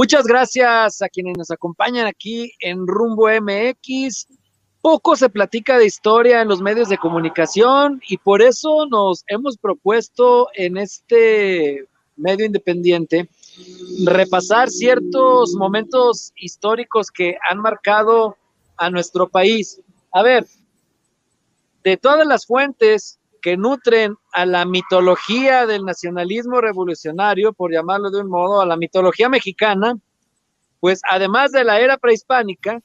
Muchas gracias a quienes nos acompañan aquí en Rumbo MX. Poco se platica de historia en los medios de comunicación y por eso nos hemos propuesto en este medio independiente repasar ciertos momentos históricos que han marcado a nuestro país. A ver, de todas las fuentes que nutren a la mitología del nacionalismo revolucionario, por llamarlo de un modo, a la mitología mexicana, pues además de la era prehispánica,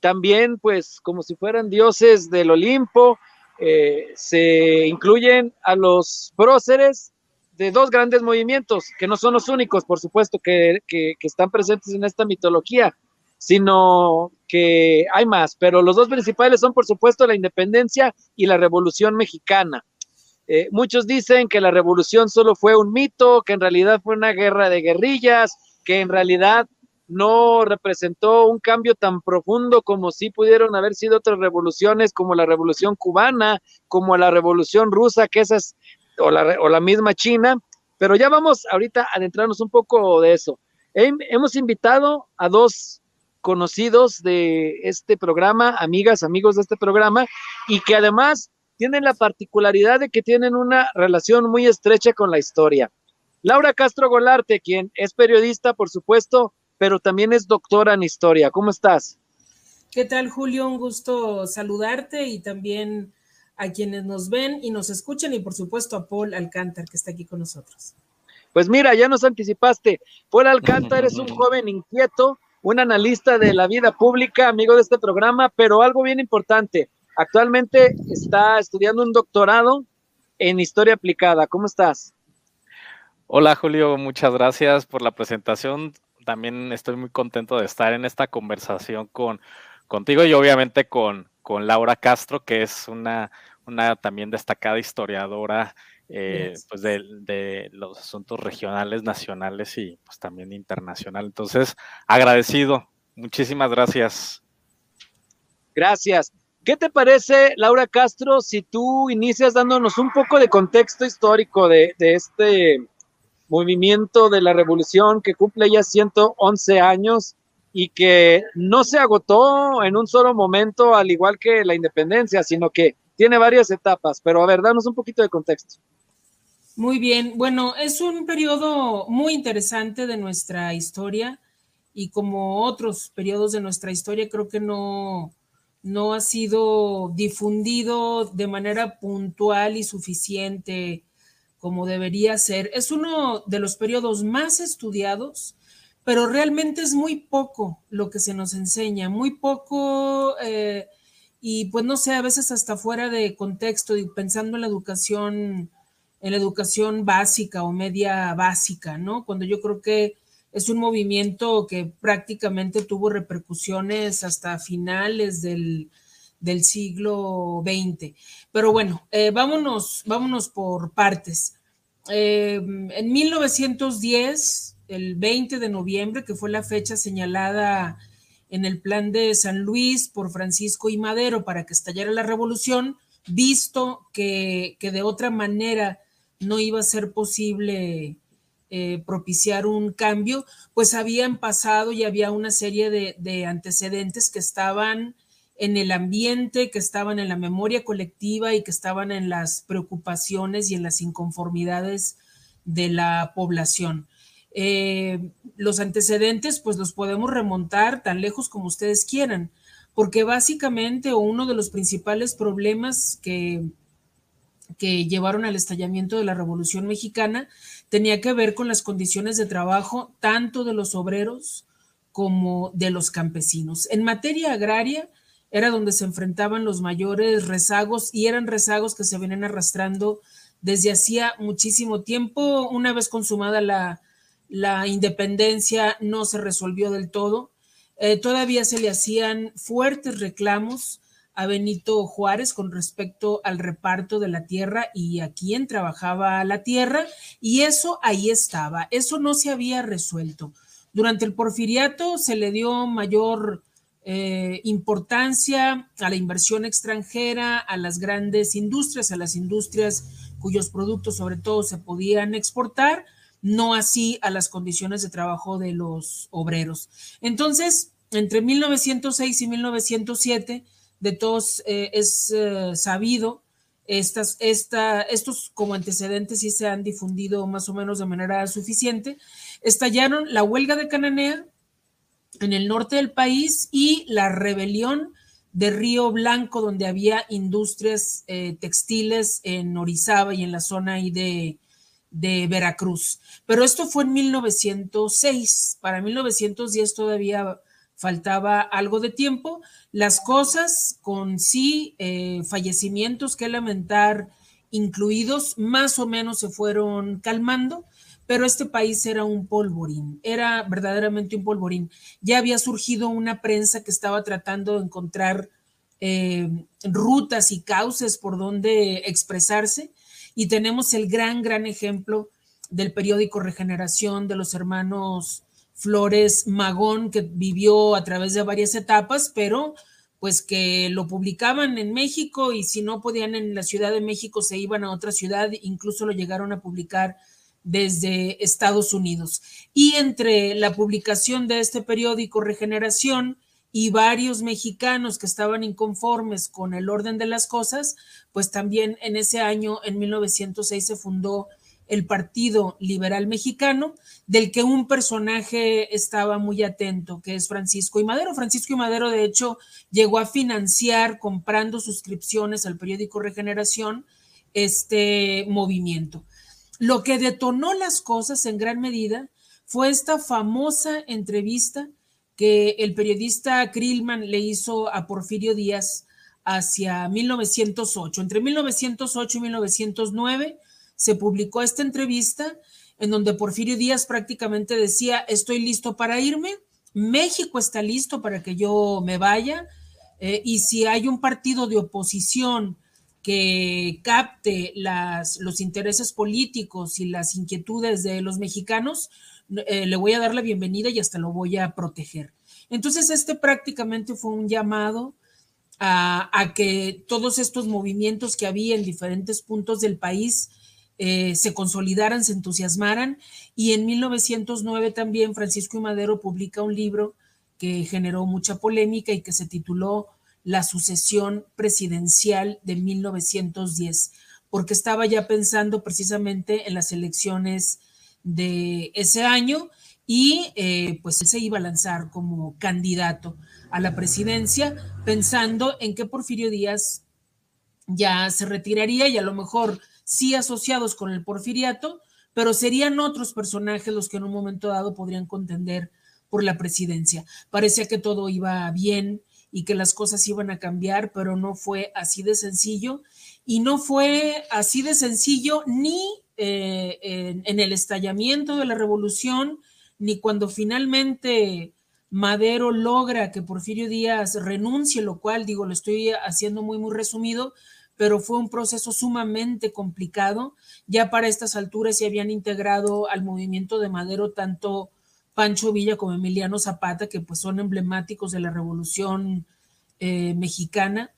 también pues como si fueran dioses del Olimpo, eh, se incluyen a los próceres de dos grandes movimientos, que no son los únicos, por supuesto, que, que están presentes en esta mitología, sino que hay más, pero los dos principales son, por supuesto, la independencia y la revolución mexicana. Eh, muchos dicen que la revolución solo fue un mito, que en realidad fue una guerra de guerrillas, que en realidad no representó un cambio tan profundo como si pudieron haber sido otras revoluciones, como la revolución cubana, como la revolución rusa, que esas, o la, o la misma China. Pero ya vamos ahorita a adentrarnos un poco de eso. hemos invitado a dos conocidos de este programa, amigas, amigos de este programa, y que además tienen la particularidad de que tienen una relación muy estrecha con la historia. Laura Castro Golarte, quien es periodista, por supuesto, pero también es doctora en historia. ¿Cómo estás? ¿Qué tal, Julio? Un gusto saludarte y también a quienes nos ven y nos escuchan y por supuesto a Paul Alcántar, que está aquí con nosotros. Pues mira, ya nos anticipaste. Paul Alcántar es un joven inquieto un analista de la vida pública, amigo de este programa, pero algo bien importante. Actualmente está estudiando un doctorado en historia aplicada. ¿Cómo estás? Hola Julio, muchas gracias por la presentación. También estoy muy contento de estar en esta conversación con, contigo y obviamente con, con Laura Castro, que es una, una también destacada historiadora eh, pues de, los asuntos regionales, nacionales y pues también internacional. Entonces, agradecido. Muchísimas gracias. Gracias. ¿Qué te parece, Laura Castro, si tú inicias dándonos un poco de contexto histórico de, de este movimiento de la revolución que cumple ya 111 años y que no se agotó en un solo momento, al igual que la independencia, sino que tiene varias etapas? Pero a ver, danos un poquito de contexto. Muy bien, bueno, es un periodo muy interesante de nuestra historia y como otros periodos de nuestra historia creo que no, no ha sido difundido de manera puntual y suficiente como debería ser. Es uno de los periodos más estudiados, pero realmente es muy poco lo que se nos enseña, muy poco, eh, y pues no sé, a veces hasta fuera de contexto y pensando en la educación en la educación básica o media básica, ¿no? Cuando yo creo que es un movimiento que prácticamente tuvo repercusiones hasta finales del, siglo XX. Pero bueno, eh, vámonos, vámonos por partes. Eh, en 1910, el 20 de noviembre, que fue la fecha señalada en el plan de San Luis por Francisco y Madero para que estallara la revolución, visto que, que de otra manera no iba a ser posible eh, propiciar un cambio, pues habían pasado y había una serie de, antecedentes que estaban en el ambiente, que estaban en la memoria colectiva y que estaban en las preocupaciones y en las inconformidades de la población. Eh, los antecedentes, pues los podemos remontar tan lejos como ustedes quieran, porque básicamente uno de los principales problemas que que llevaron al estallamiento de la Revolución Mexicana tenía que ver con las condiciones de trabajo tanto de los obreros como de los campesinos. En materia agraria era donde se enfrentaban los mayores rezagos y eran rezagos que se venían arrastrando desde hacía muchísimo tiempo. Una vez consumada la, independencia no se resolvió del todo. Eh, todavía se le hacían fuertes reclamos a Benito Juárez con respecto al reparto de la tierra y a quién trabajaba la tierra, y eso ahí estaba, eso no se había resuelto. Durante el porfiriato se le dio mayor eh, importancia a la inversión extranjera, a las grandes industrias, a las industrias cuyos productos sobre todo se podían exportar, no así a las condiciones de trabajo de los obreros. Entonces, entre 1906 y 1907, de todos eh, es eh, sabido, estas, esta, estos como antecedentes sí se han difundido más o menos de manera suficiente, estallaron la huelga de Cananea en el norte del país y la rebelión de Río Blanco, donde había industrias eh, textiles en Orizaba y en la zona ahí de, de Veracruz. Pero esto fue en 1906. Para 1910 todavía faltaba algo de tiempo. Las cosas con sí, eh, fallecimientos que lamentar incluidos, más o menos se fueron calmando, pero este país era un polvorín, era verdaderamente un polvorín. Ya había surgido una prensa que estaba tratando de encontrar eh, rutas y cauces por donde expresarse y tenemos el gran, gran ejemplo del periódico Regeneración de los hermanos Flores Magón, que vivió a través de varias etapas, pero pues que lo publicaban en México y si no podían en la Ciudad de México se iban a otra ciudad, incluso lo llegaron a publicar desde Estados Unidos. Y entre la publicación de este periódico Regeneración y varios mexicanos que estaban inconformes con el orden de las cosas, pues también en ese año, en 1906, se fundó el Partido Liberal Mexicano, del que un personaje estaba muy atento, que es Francisco y Madero. Francisco y Madero, de hecho, llegó a financiar comprando suscripciones al periódico Regeneración este movimiento. Lo que detonó las cosas en gran medida fue esta famosa entrevista que el periodista Krillman le hizo a Porfirio Díaz hacia 1908. Entre 1908 y 1909 se publicó esta entrevista en donde Porfirio Díaz prácticamente decía, estoy listo para irme, México está listo para que yo me vaya, eh, y si hay un partido de oposición que capte los intereses políticos y las inquietudes de los mexicanos, eh, le voy a dar la bienvenida y hasta lo voy a proteger. Entonces, este prácticamente fue un llamado a que todos estos movimientos que había en diferentes puntos del país eh, se consolidaran, se entusiasmaran. Y en 1909 también Francisco y Madero publica un libro que generó mucha polémica y que se tituló La sucesión presidencial de 1910, porque estaba ya pensando precisamente en las elecciones de ese año y eh, pues se iba a lanzar como candidato a la presidencia pensando en que Porfirio Díaz ya se retiraría y a lo mejor sí asociados con el porfiriato, pero serían otros personajes los que en un momento dado podrían contender por la presidencia. Parecía que todo iba bien y que las cosas iban a cambiar, pero no fue así de sencillo y no fue así de sencillo ni eh, en, en el estallamiento de la revolución, ni cuando finalmente Madero logra que Porfirio Díaz renuncie, lo cual digo, lo estoy haciendo muy, muy resumido, pero fue un proceso sumamente complicado. Ya para estas alturas se habían integrado al movimiento de Madero tanto Pancho Villa como Emiliano Zapata, que pues son emblemáticos de la revolución eh, mexicana.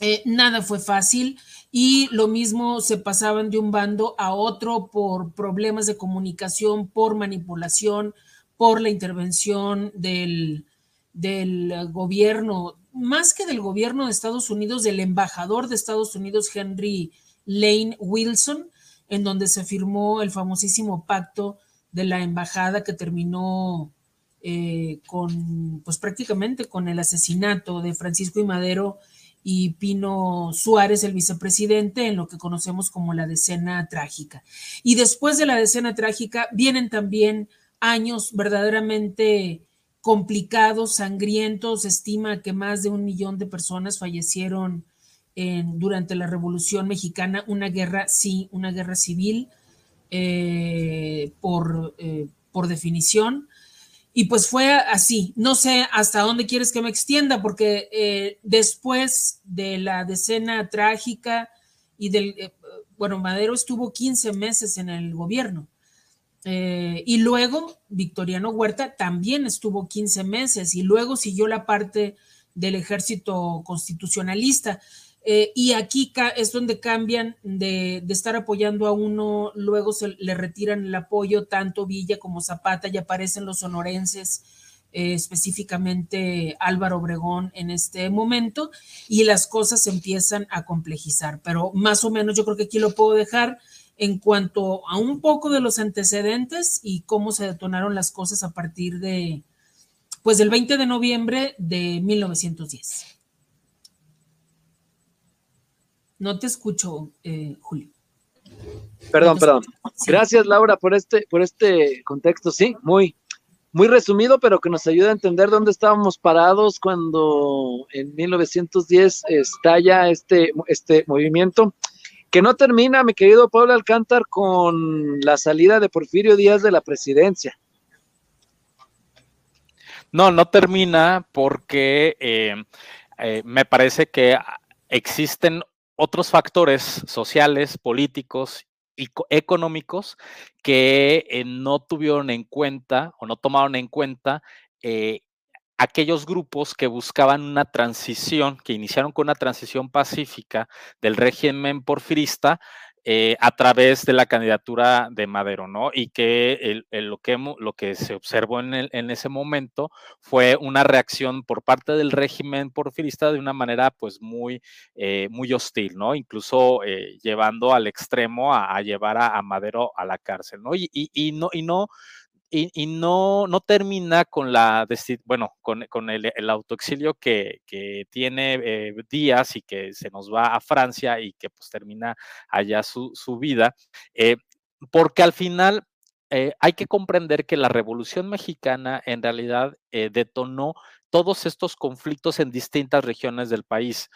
Eh, nada fue fácil y lo mismo se pasaban de un bando a otro por problemas de comunicación, por manipulación, por la intervención del, del gobierno, más que del gobierno de Estados Unidos, del embajador de Estados Unidos, Henry Lane Wilson, en donde se firmó el famosísimo pacto de la embajada que terminó eh, con, pues prácticamente con el asesinato de Francisco y Madero y Pino Suárez, el vicepresidente, en lo que conocemos como la decena trágica. Y después de la decena trágica vienen también años verdaderamente complicados, sangrientos. Estima que más de un millón de personas fallecieron en, durante la Revolución Mexicana, una guerra, sí, una guerra civil eh, por, eh, por definición. Y pues fue así. No sé hasta dónde quieres que me extienda, porque eh, después de la decena trágica y del, bueno, Madero estuvo 15 meses en el gobierno. Eh, y luego Victoriano Huerta también estuvo 15 meses y luego siguió la parte del ejército constitucionalista. Eh, y aquí es donde cambian de, estar apoyando a uno, luego se le retiran el apoyo, tanto Villa como Zapata, y aparecen los sonorenses, eh, específicamente Álvaro Obregón en este momento, y las cosas empiezan a complejizar. Pero más o menos yo creo que aquí lo puedo dejar en cuanto a un poco de los antecedentes y cómo se detonaron las cosas a partir de, pues del 20 de noviembre de 1910. No te escucho, eh, Julio. Perdón, perdón. Gracias, Laura, por este, por este contexto. Sí, muy, muy resumido, pero que nos ayuda a entender dónde estábamos parados cuando en 1910 estalla este, este movimiento, que no termina, mi querido Pablo Alcántar, con la salida de Porfirio Díaz de la presidencia. No, no termina porque eh, eh, me parece que existen otros factores sociales, políticos y económicos que eh, no tuvieron en cuenta o no tomaron en cuenta eh, aquellos grupos que buscaban una transición, que iniciaron con una transición pacífica del régimen porfirista eh, a través de la candidatura de Madero, ¿no? Y que, lo, que lo que se observó en, en, ese momento fue una reacción por parte del régimen porfirista de una manera pues muy, eh, muy hostil, ¿no? Incluso eh, llevando al extremo a, llevar a, Madero a la cárcel, ¿no? Y, y no, y no, y, no, no termina con la, bueno, con, con el, el, autoexilio que, que tiene eh, Díaz y que se nos va a Francia y que pues termina allá su, su vida, eh, porque al final eh, hay que comprender que la Revolución Mexicana en realidad detonó todos estos conflictos en distintas regiones del país.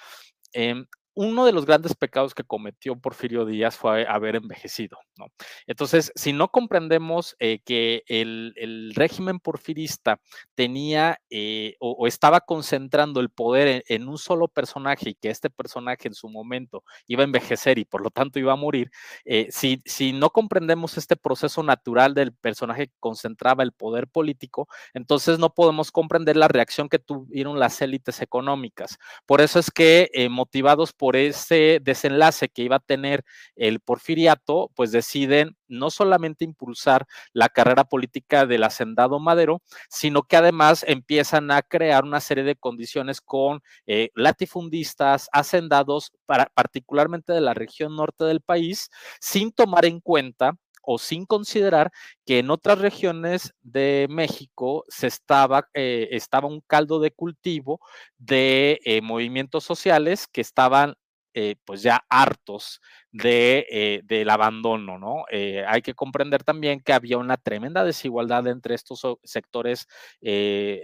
Em, uno de los grandes pecados que cometió Porfirio Díaz fue haber envejecido. ¿no? Entonces, si no comprendemos eh, que el, régimen porfirista tenía eh, o, estaba concentrando el poder en, un solo personaje y que este personaje en su momento iba a envejecer y por lo tanto iba a morir, eh, si, si no comprendemos este proceso natural del personaje que concentraba el poder político, entonces no podemos comprender la reacción que tuvieron las élites económicas. Por eso es que motivados por ese desenlace que iba a tener el porfiriato, pues deciden no solamente impulsar la carrera política del hacendado Madero, sino que además empiezan a crear una serie de condiciones con eh, latifundistas, hacendados, para, particularmente de la región norte del país, sin tomar en cuenta o sin considerar que en otras regiones de México se estaba, eh, estaba un caldo de cultivo de eh, movimientos sociales que estaban eh, pues ya hartos de, eh, del abandono, ¿no? Eh, hay que comprender también que había una tremenda desigualdad entre estos sectores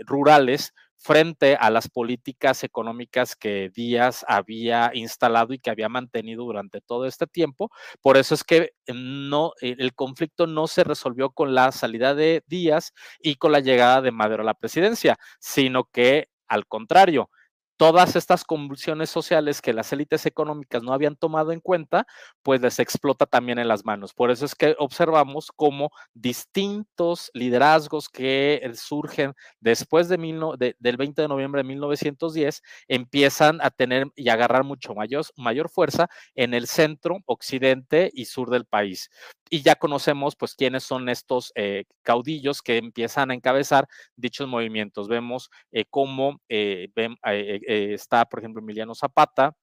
rurales frente a las políticas económicas que Díaz había instalado y que había mantenido durante todo este tiempo. Por eso es que no, el conflicto no se resolvió con la salida de Díaz y con la llegada de Madero a la presidencia, sino que al contrario, todas estas convulsiones sociales que las élites económicas no habían tomado en cuenta, pues les explota también en las manos. Por eso es que observamos cómo distintos liderazgos que eh, surgen después de, del 20 de noviembre de 1910 empiezan a tener y agarrar mucho mayor fuerza en el centro, occidente y sur del país y ya conocemos pues quiénes son estos eh, caudillos que empiezan a encabezar dichos movimientos. Vemos eh, cómo eh, está, por ejemplo, Emiliano Zapata,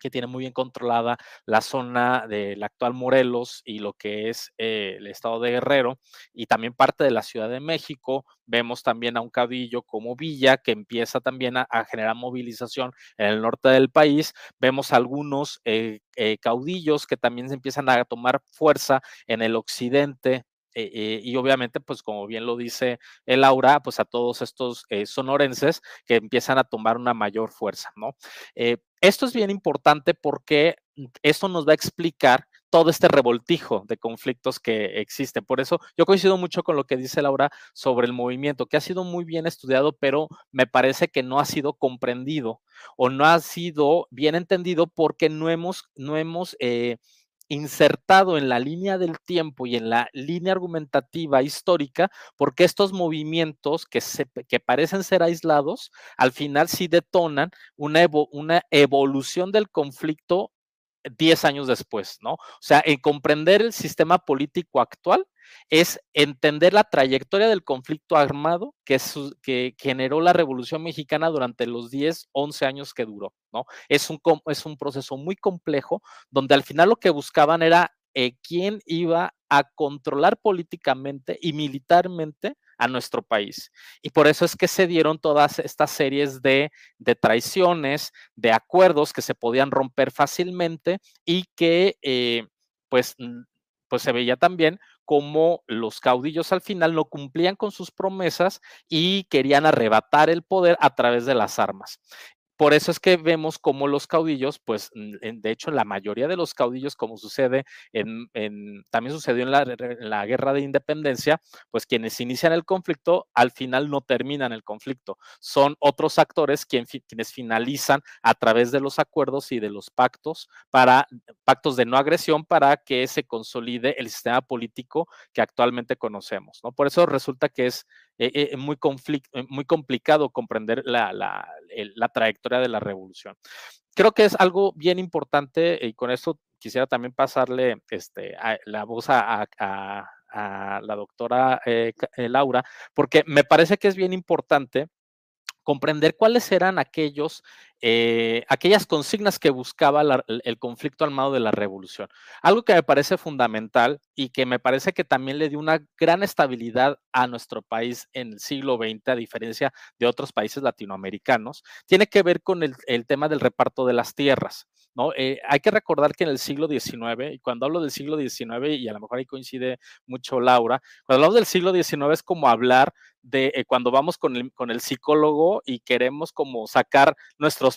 que tiene muy bien controlada la zona del actual Morelos y lo que es eh, el estado de Guerrero y también parte de la Ciudad de México. Vemos también a un caudillo como Villa que empieza también a, generar movilización en el norte del país. Vemos algunos eh, eh, caudillos que también se empiezan a tomar fuerza en el occidente y obviamente, pues como bien lo dice el Laura, pues a todos estos sonorenses que empiezan a tomar una mayor fuerza, ¿no? Esto es bien importante porque esto nos va a explicar todo este revoltijo de conflictos que existen. Por eso yo coincido mucho con lo que dice Laura sobre el movimiento, que ha sido muy bien estudiado, pero me parece que no ha sido comprendido o no ha sido bien entendido porque no hemos, no hemos eh, insertado en la línea del tiempo y en la línea argumentativa histórica, porque estos movimientos que, se, que parecen ser aislados, al final sí detonan una, una evolución del conflicto 10 años después, ¿no? O sea, en comprender el sistema político actual es entender la trayectoria del conflicto armado que, que generó la Revolución Mexicana durante los 10, 11 años que duró, ¿no? Es un, es un proceso muy complejo donde al final lo que buscaban era eh, quién iba a controlar políticamente y militarmente a nuestro país. Y por eso es que se dieron todas estas series de, traiciones, de acuerdos que se podían romper fácilmente y que eh, pues, pues se veía también como los caudillos al final no cumplían con sus promesas y querían arrebatar el poder a través de las armas. Por eso es que vemos como los caudillos, pues de hecho la mayoría de los caudillos, como sucede en, también sucedió en la, guerra de independencia, pues quienes inician el conflicto al final no terminan el conflicto. Son otros actores quienes finalizan a través de los acuerdos y de los pactos para pactos de no agresión para que se consolide el sistema político que actualmente conocemos. ¿no? Por eso resulta que es eh, eh, muy, eh, muy complicado comprender la, trayectoria de la revolución. Creo que es algo bien importante y con esto quisiera también pasarle este, la voz a, la doctora Laura, porque me parece que es bien importante comprender cuáles eran aquellos, eh, aquellas consignas que buscaba el conflicto armado de la revolución. Algo que me parece fundamental y que me parece que también le dio una gran estabilidad a nuestro país en el siglo XX, a diferencia de otros países latinoamericanos, tiene que ver con el, tema del reparto de las tierras. ¿no? Eh, hay que recordar que en el siglo XIX, y cuando hablo del siglo XIX, y a lo mejor ahí coincide mucho Laura, cuando hablo del siglo XIX es como hablar de eh, cuando vamos con el, con el psicólogo y queremos como sacar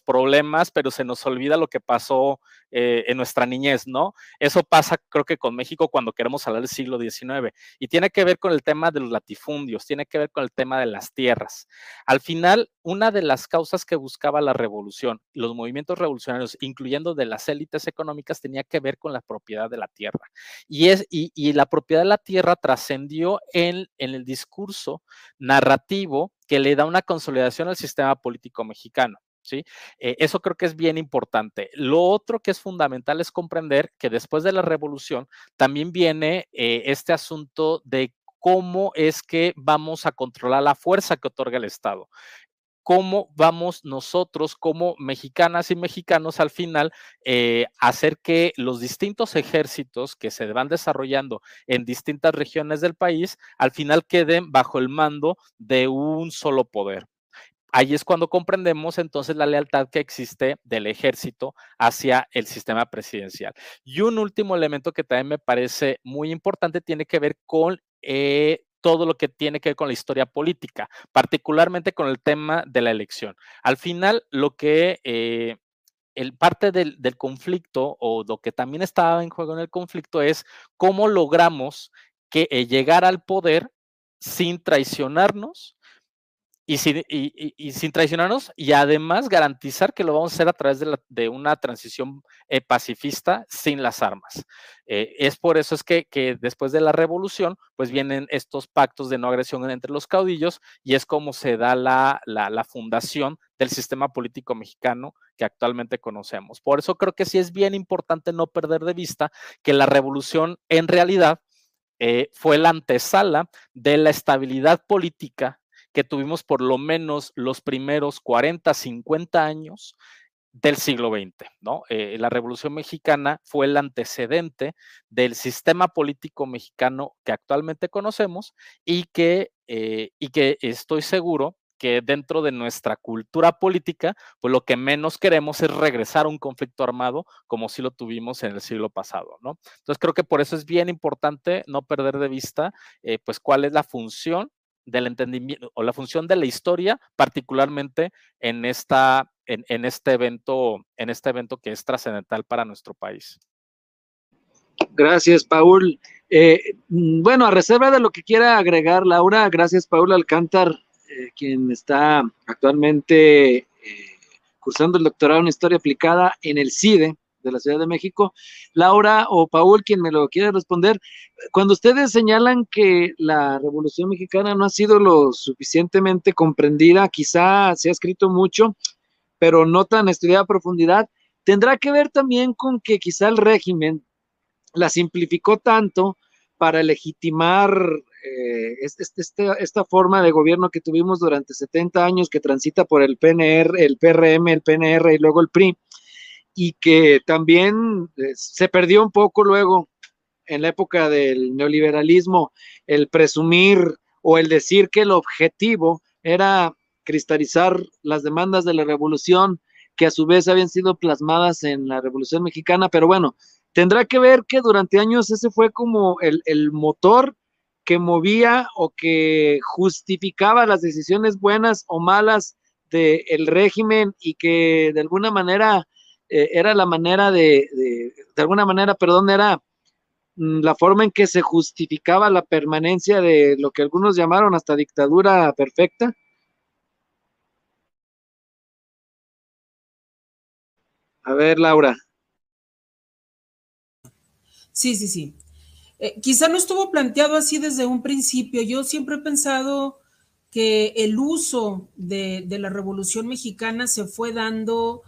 problemas, pero se nos olvida lo que pasó eh, en nuestra niñez, ¿no? Eso pasa creo que con México cuando queremos hablar del siglo XIX y tiene que ver con el tema de los latifundios, tiene que ver con el tema de las tierras. Al final, una de las causas que buscaba la revolución, los movimientos revolucionarios, incluyendo de las élites económicas, tenía que ver con la propiedad de la tierra. Y, es, y la propiedad de la tierra trascendió en, en el discurso narrativo que le da una consolidación al sistema político mexicano. ¿Sí? Eh, eso creo que es bien importante. Lo otro que es fundamental es comprender que después de la revolución también viene eh, este asunto de cómo es que vamos a controlar la fuerza que otorga el Estado cómo vamos nosotros como mexicanas y mexicanos al final eh, hacer que los distintos ejércitos que se van desarrollando en distintas regiones del país al final queden bajo el mando de un solo poder. Ahí es cuando comprendemos entonces la lealtad que existe del ejército hacia el sistema presidencial. Y un último elemento que también me parece muy importante tiene que ver con eh, todo lo que tiene que ver con la historia política, particularmente con el tema de la elección. Al final, lo que eh, el parte del, conflicto o lo que también estaba en juego en el conflicto es cómo logramos que eh, llegar al poder sin traicionarnos y sin, y, sin, traicionarnos y además garantizar que lo vamos a hacer a través de, una transición eh, pacifista sin las armas. Eh, es por eso es que, después de la revolución, pues vienen estos pactos de no agresión entre los caudillos y es como se da la, la, fundación del sistema político mexicano que actualmente conocemos. Por eso creo que sí es bien importante no perder de vista que la revolución en realidad eh, fue la antesala de la estabilidad política que tuvimos por lo menos los primeros 40, 50 años del siglo XX, ¿no? Eh, la Revolución Mexicana fue el antecedente del sistema político mexicano que actualmente conocemos y que, eh, y que estoy seguro que dentro de nuestra cultura política, pues lo que menos queremos es regresar a un conflicto armado como si lo tuvimos en el siglo pasado, ¿no? Entonces creo que por eso es bien importante no perder de vista, eh, pues cuál es la función del entendimiento o la función de la historia, particularmente en, esta, en, este evento, en este evento que es trascendental para nuestro país. Gracias, Paul. Eh, mm, bueno, a reserva de lo que quiera agregar Laura, gracias, Paul Alcántar, eh, quien está actualmente eh, cursando el doctorado en Historia Aplicada en el CIDE de la Ciudad de México. Laura o Paul, quien me lo quiere responder, cuando ustedes señalan que la Revolución Mexicana no ha sido lo suficientemente comprendida, quizá se ha escrito mucho, pero no tan estudiada a profundidad, tendrá que ver también con que quizá el régimen la simplificó tanto para legitimar eh, este, esta forma de gobierno que tuvimos durante 70 años, que transita por el PNR, el PRM, el PNR y luego el PRI, y que también eh, se perdió un poco luego en la época del neoliberalismo el presumir o el decir que el objetivo era cristalizar las demandas de la revolución que a su vez habían sido plasmadas en la revolución mexicana, pero bueno, tendrá que ver que durante años ese fue como el, el motor que movía o que justificaba las decisiones buenas o malas del régimen y que de alguna manera eh, era la manera de, de, de, alguna manera, perdón, era mm, la forma en que se justificaba la permanencia de lo que algunos llamaron hasta dictadura perfecta. A ver, Laura. Sí, sí, sí. Eh, quizá no estuvo planteado así desde un principio. Yo siempre he pensado que el uso de, de, la Revolución Mexicana se fue dando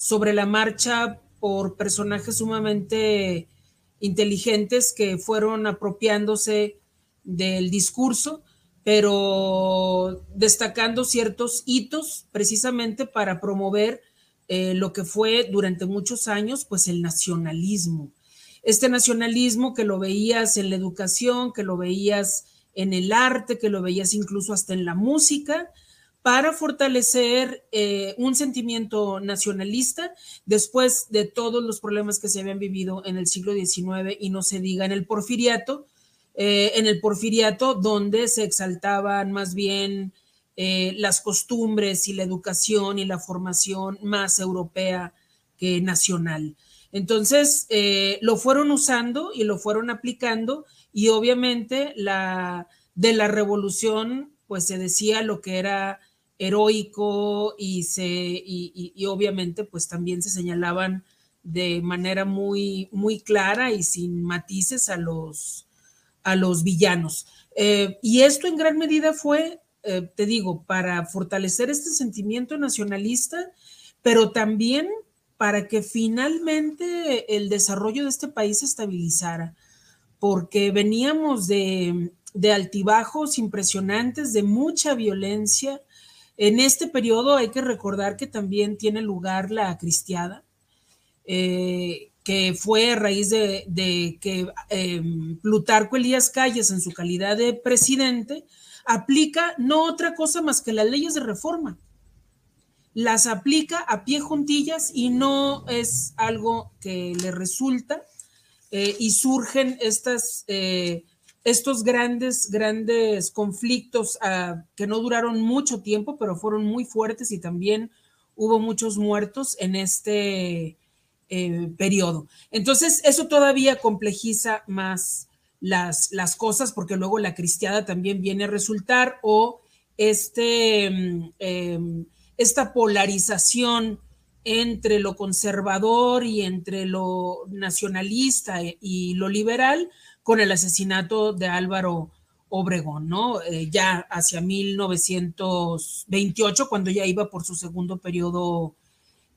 sobre la marcha por personajes sumamente inteligentes que fueron apropiándose del discurso, pero destacando ciertos hitos precisamente para promover eh, lo que fue durante muchos años, pues el nacionalismo. Este nacionalismo que lo veías en la educación, que lo veías en el arte, que lo veías incluso hasta en la música, para fortalecer eh, un sentimiento nacionalista después de todos los problemas que se habían vivido en el siglo XIX y no se diga en el porfiriato, eh, en el porfiriato donde se exaltaban más bien eh, las costumbres y la educación y la formación más europea que nacional. Entonces, lo fueron usando y lo fueron aplicando y obviamente la, de la revolución, pues se decía lo que era heroico y, se, y, y, obviamente pues también se señalaban de manera muy, muy clara y sin matices a los, a los villanos. Eh, y esto en gran medida fue, eh, te digo, para fortalecer este sentimiento nacionalista, pero también para que finalmente el desarrollo de este país se estabilizara, porque veníamos de, de altibajos impresionantes, de mucha violencia. En este periodo hay que recordar que también tiene lugar la cristiada, eh, que fue a raíz de, que eh, Plutarco Elías Calles, en su calidad de presidente, aplica no otra cosa más que las leyes de reforma. Las aplica a pie juntillas y no es algo que le resulta eh, y surgen estas, eh, estos grandes, grandes conflictos uh, que no duraron mucho tiempo, pero fueron muy fuertes y también hubo muchos muertos en este eh, periodo. Entonces, eso todavía complejiza más las, las cosas porque luego la cristiada también viene a resultar o este... Um, esta polarización entre lo conservador y entre lo nacionalista y lo liberal con el asesinato de Álvaro Obregón, ¿no? Eh, ya hacia 1928, cuando ya iba por su segundo periodo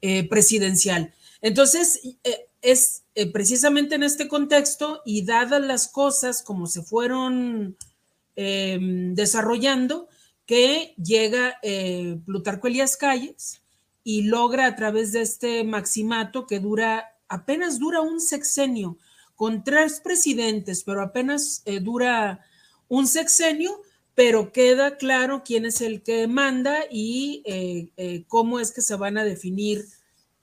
eh, presidencial. Entonces, eh, es precisamente en este contexto y dadas las cosas como se fueron em, desarrollando, que llega Plutarco Elías Calles y logra a través de este maximato que dura, apenas dura un sexenio, con tres presidentes, pero apenas eh, dura un sexenio, pero queda claro quién es el que manda y eh, eh, cómo es que se van a definir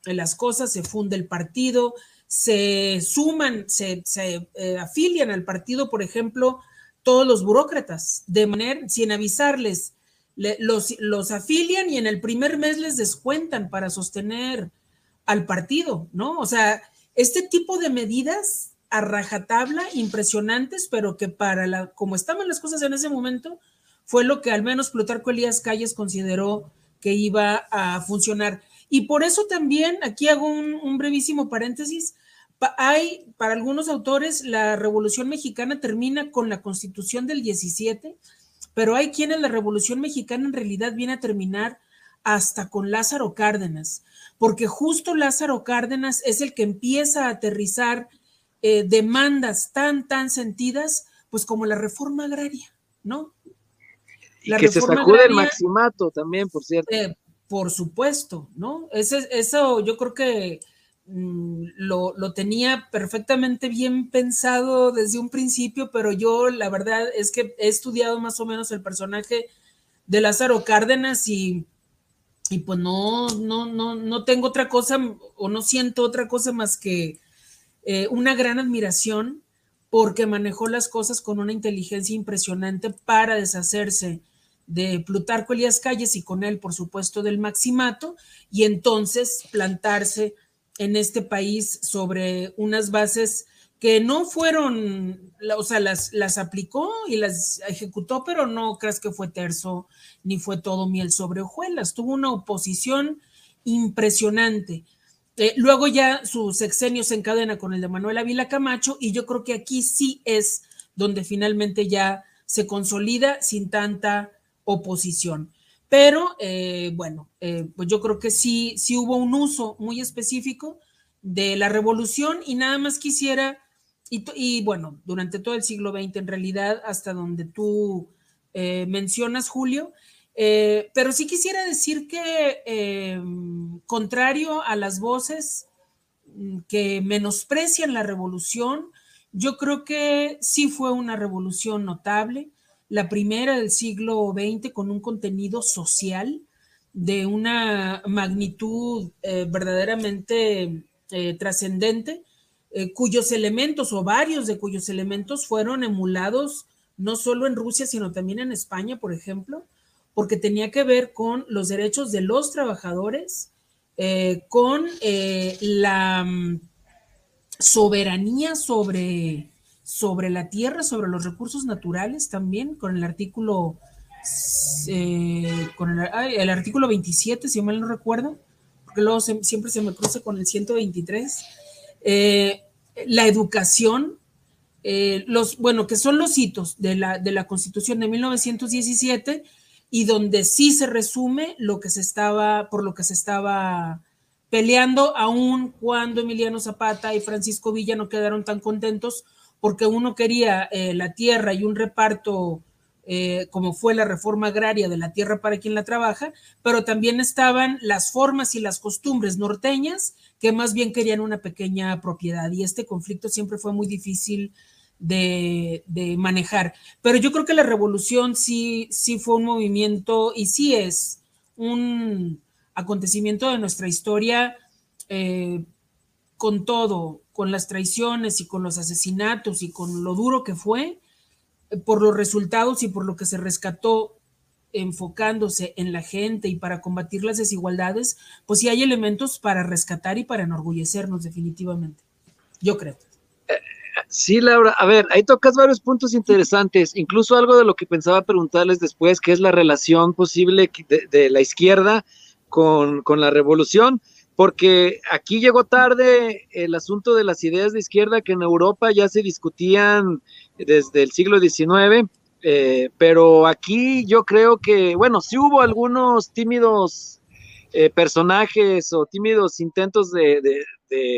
las cosas, se funde el partido, se suman, se, afilian al partido, por ejemplo, todos los burócratas, de manera, sin avisarles, le, los, los afilian y en el primer mes les descuentan para sostener al partido, ¿no? O sea, este tipo de medidas a rajatabla, impresionantes, pero que para la, como estaban las cosas en ese momento, fue lo que al menos Plutarco Elías Calles consideró que iba a funcionar. Y por eso también, aquí hago un, brevísimo paréntesis, hay para algunos autores la Revolución Mexicana termina con la Constitución del 17, pero hay quienes la Revolución Mexicana en realidad viene a terminar hasta con Lázaro Cárdenas, porque justo Lázaro Cárdenas es el que empieza a aterrizar eh, demandas tan, tan sentidas, pues como la reforma agraria, ¿no? y que se sacude el maximato también, por cierto. Eh, por supuesto, ¿no? Ese, eso yo creo que mm, lo, lo, tenía perfectamente bien pensado desde un principio, pero yo la verdad es que he estudiado más o menos el personaje de Lázaro Cárdenas y, y pues no, no, no, no tengo otra cosa o no siento otra cosa más que eh, una gran admiración porque manejó las cosas con una inteligencia impresionante para deshacerse de Plutarco Elías Calles y con él, por supuesto, del Maximato, y entonces plantarse en este país sobre unas bases que no fueron, o sea, las, las aplicó y las ejecutó, pero no creas que fue terzo ni fue todo miel sobre hojuelas. Tuvo una oposición impresionante. Eh, luego ya su sexenio se encadena con el de Manuel Ávila Camacho y yo creo que aquí sí es donde finalmente ya se consolida sin tanta oposición. Pero eh, bueno, eh, pues yo creo que sí, sí hubo un uso muy específico de la revolución y nada más quisiera, y, bueno, durante todo el siglo XX en realidad, hasta donde tú mencionas, Julio, pero sí quisiera decir que, contrario a las voces mm, que menosprecian la revolución, yo creo que sí fue una revolución notable la primera del siglo XX con un contenido social de una magnitud eh, verdaderamente eh, trascendente, eh, cuyos elementos o varios de cuyos elementos fueron emulados no solo en Rusia, sino también en España, por ejemplo, porque tenía que ver con los derechos de los trabajadores, con la mm, soberanía sobre sobre la tierra, sobre los recursos naturales también, con el artículo, eh, con el, artículo 27, si mal no recuerdo, porque luego siempre se me cruza con el 123. Eh, la educación, eh, los, bueno, que son los hitos de la, de la Constitución de 1917 y donde sí se resume lo que se estaba, por lo que se estaba peleando, aun cuando Emiliano Zapata y Francisco Villa no quedaron tan contentos porque uno quería eh, la tierra y un reparto eh, como fue la reforma agraria de la tierra para quien la trabaja, pero también estaban las formas y las costumbres norteñas que más bien querían una pequeña propiedad. Y este conflicto siempre fue muy difícil de, manejar. Pero yo creo que la revolución sí, sí fue un movimiento y sí es un acontecimiento de nuestra historia eh, con todo, con las traiciones y con los asesinatos y con lo duro que fue, por los resultados y por lo que se rescató enfocándose en la gente y para combatir las desigualdades, pues sí hay elementos para rescatar y para enorgullecernos definitivamente. Yo creo. Sí, Laura, a ver, ahí tocas varios puntos interesantes, incluso algo de lo que pensaba preguntarles después, que es la relación posible de, la izquierda con, con la revolución porque aquí llegó tarde el asunto de las ideas de izquierda que en Europa ya se discutían desde el siglo XIX, eh, pero aquí yo creo que, bueno, sí hubo algunos tímidos eh, personajes o tímidos intentos de,